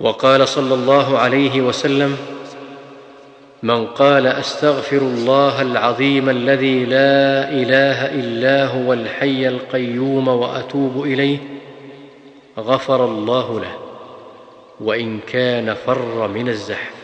وقال صلى الله عليه وسلم من قال أستغفر الله العظيم الذي لا إله إلا هو الحي القيوم وأتوب إليه غفر الله له وإن كان فر من الزحف.